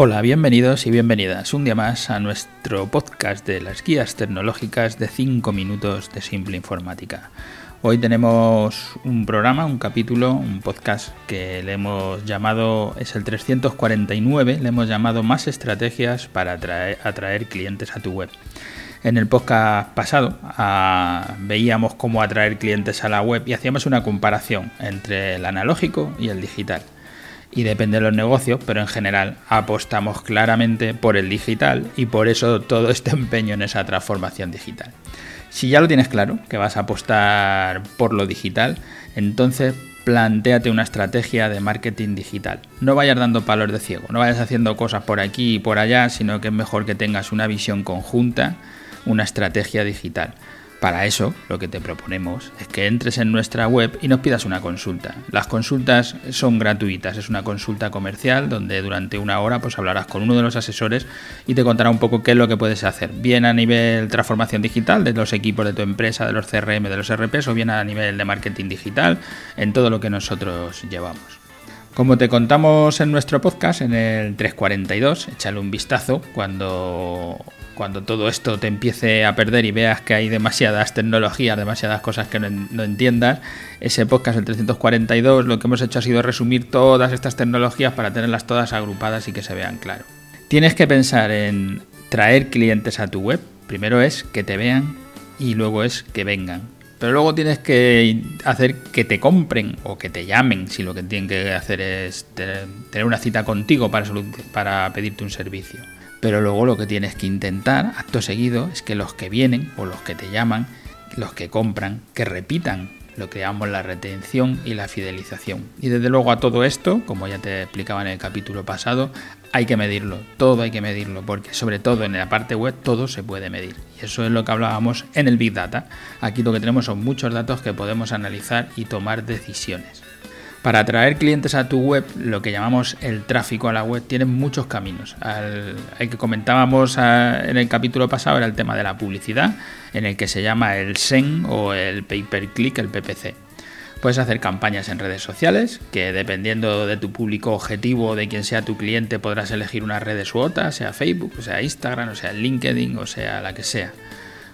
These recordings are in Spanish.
Hola, bienvenidos y bienvenidas un día más a nuestro podcast de las guías tecnológicas de 5 minutos de simple informática. Hoy tenemos un programa, un capítulo, un podcast que le hemos llamado, es el 349, le hemos llamado más estrategias para atraer, clientes a tu web. En el podcast pasado ah, veíamos cómo atraer clientes a la web y hacíamos una comparación entre el analógico y el digital. Y depende de los negocios, pero en general apostamos claramente por el digital y por eso todo este empeño en esa transformación digital. Si ya lo tienes claro, que vas a apostar por lo digital, entonces planteate una estrategia de marketing digital. No vayas dando palos de ciego, no vayas haciendo cosas por aquí y por allá, sino que es mejor que tengas una visión conjunta, una estrategia digital. Para eso, lo que te proponemos es que entres en nuestra web y nos pidas una consulta. Las consultas son gratuitas, es una consulta comercial donde durante una hora pues hablarás con uno de los asesores y te contará un poco qué es lo que puedes hacer, bien a nivel transformación digital de los equipos de tu empresa, de los CRM, de los RPs o bien a nivel de marketing digital, en todo lo que nosotros llevamos. Como te contamos en nuestro podcast, en el 342, échale un vistazo cuando cuando todo esto te empiece a perder y veas que hay demasiadas tecnologías, demasiadas cosas que no, entiendas, ese podcast, el 342, lo que hemos hecho ha sido resumir todas estas tecnologías para tenerlas todas agrupadas y que se vean claro. Tienes que pensar en traer clientes a tu web. Primero es que te vean y luego es que vengan. Pero luego tienes que hacer que te compren o que te llamen si lo que tienen que hacer es tener una cita contigo para, para pedirte un servicio. Pero luego lo que tienes que intentar, acto seguido, es que los que vienen o los que te llaman, los que compran, que repitan lo que llamamos la retención y la fidelización. Y desde luego a todo esto, como ya te explicaba en el capítulo pasado, hay que medirlo, todo hay que medirlo, porque sobre todo en la parte web todo se puede medir. Y eso es lo que hablábamos en el Big Data. Aquí lo que tenemos son muchos datos que podemos analizar y tomar decisiones. Para atraer clientes a tu web, lo que llamamos el tráfico a la web, tiene muchos caminos. el que comentábamos ah, en el capítulo pasado era el tema de la publicidad, en el que se llama el SEN o el pay per click, el PPC. Puedes hacer campañas en redes sociales, que dependiendo de tu público objetivo o de quién sea tu cliente, podrás elegir una red u otra, sea Facebook, o sea Instagram, o sea LinkedIn, o sea la que sea.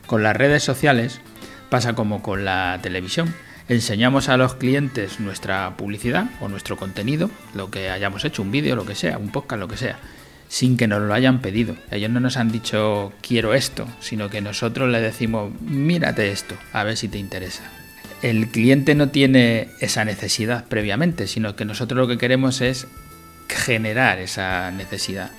Con las redes sociales pasa como con la televisión enseñamos a los clientes nuestra publicidad o nuestro contenido, lo que hayamos hecho, un vídeo, lo que sea, un podcast, lo que sea, sin que nos lo hayan pedido. Ellos no nos han dicho quiero esto, sino que nosotros le decimos mírate esto, a ver si te interesa. El cliente no tiene esa necesidad previamente, sino que nosotros lo que queremos es generar esa necesidad.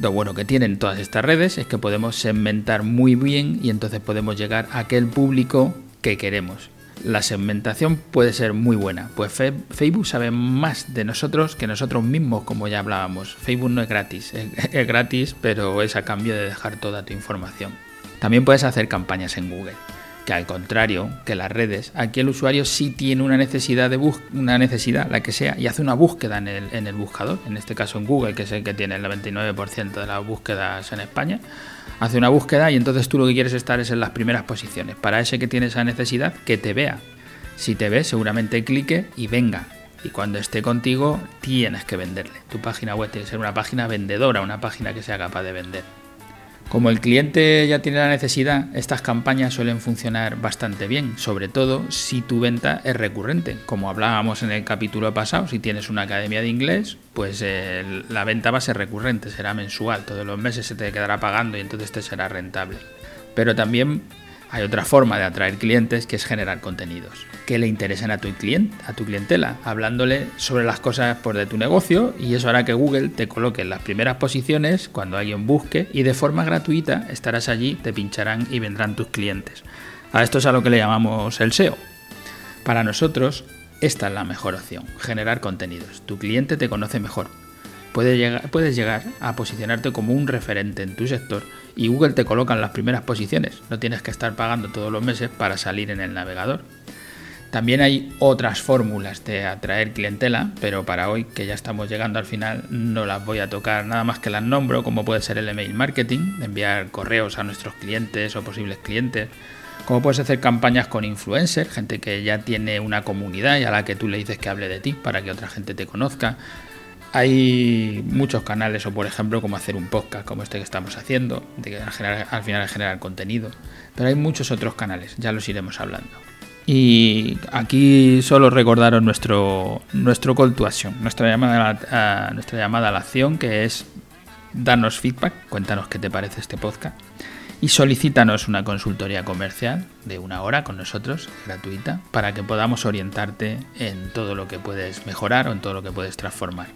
Lo bueno que tienen todas estas redes es que podemos segmentar muy bien y entonces podemos llegar a aquel público que queremos la segmentación puede ser muy buena. Pues Facebook sabe más de nosotros que nosotros mismos, como ya hablábamos. Facebook no es gratis, es, gratis, pero es a cambio de dejar toda tu información. También puedes hacer campañas en Google, al contrario que las redes, aquí el usuario sí tiene una necesidad de una necesidad, la que sea, y hace una búsqueda en el, en el buscador, en este caso en Google, que es el que tiene el 99% de las búsquedas en España hace una búsqueda y entonces tú lo que quieres estar es en las primeras posiciones. Para ese que tiene esa necesidad, que te vea. Si te ve, seguramente clique y venga. Y cuando esté contigo, tienes que venderle. Tu página web tiene que ser una página vendedora, una página que sea capaz de vender. Como el cliente ya tiene la necesidad, estas campañas suelen funcionar bastante bien, sobre todo si tu venta es recurrente. Como hablábamos en el capítulo pasado, si tienes una academia de inglés, pues eh, la venta va a ser recurrente, será mensual, todos los meses se te quedará pagando y entonces te será rentable. Pero también hay otra forma de atraer clientes que es generar contenidos que le interesen a tu cliente, a tu clientela, hablándole sobre las cosas por de tu negocio y eso hará que Google te coloque en las primeras posiciones cuando alguien busque y de forma gratuita estarás allí, te pincharán y vendrán tus clientes. A esto es a lo que le llamamos el SEO. Para nosotros, esta es la mejor opción, generar contenidos. Tu cliente te conoce mejor. Puedes llegar, puedes llegar a posicionarte como un referente en tu sector y Google te coloca en las primeras posiciones. No tienes que estar pagando todos los meses para salir en el navegador. También hay otras fórmulas de atraer clientela, pero para hoy, que ya estamos llegando al final, no las voy a tocar nada más que las nombro, como puede ser el email marketing, enviar correos a nuestros clientes o posibles clientes, como puedes hacer campañas con influencers, gente que ya tiene una comunidad y a la que tú le dices que hable de ti para que otra gente te conozca, Hay muchos canales, o por ejemplo, como hacer un podcast como este que estamos haciendo, de al, al final generar contenido. Pero hay muchos otros canales, ya los iremos hablando. Y aquí solo recordaros nuestro, nuestro call to action, nuestra llamada, a, nuestra llamada a la acción, que es darnos feedback, cuéntanos qué te parece este podcast y solicítanos una consultoría comercial de una hora con nosotros, gratuita, para que podamos orientarte en todo lo que puedes mejorar o en todo lo que puedes transformar.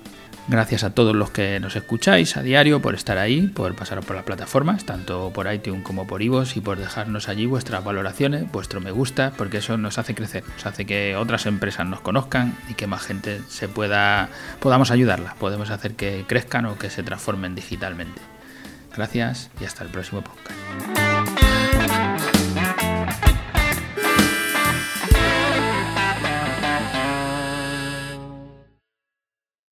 Gracias a todos los que nos escucháis a diario por estar ahí, por pasaros por las plataformas, tanto por iTunes como por iVoox y por dejarnos allí vuestras valoraciones, vuestro me gusta, porque eso nos hace crecer, nos hace que otras empresas nos conozcan y que más gente se pueda podamos ayudarlas, podemos hacer que crezcan o que se transformen digitalmente. Gracias y hasta el próximo podcast.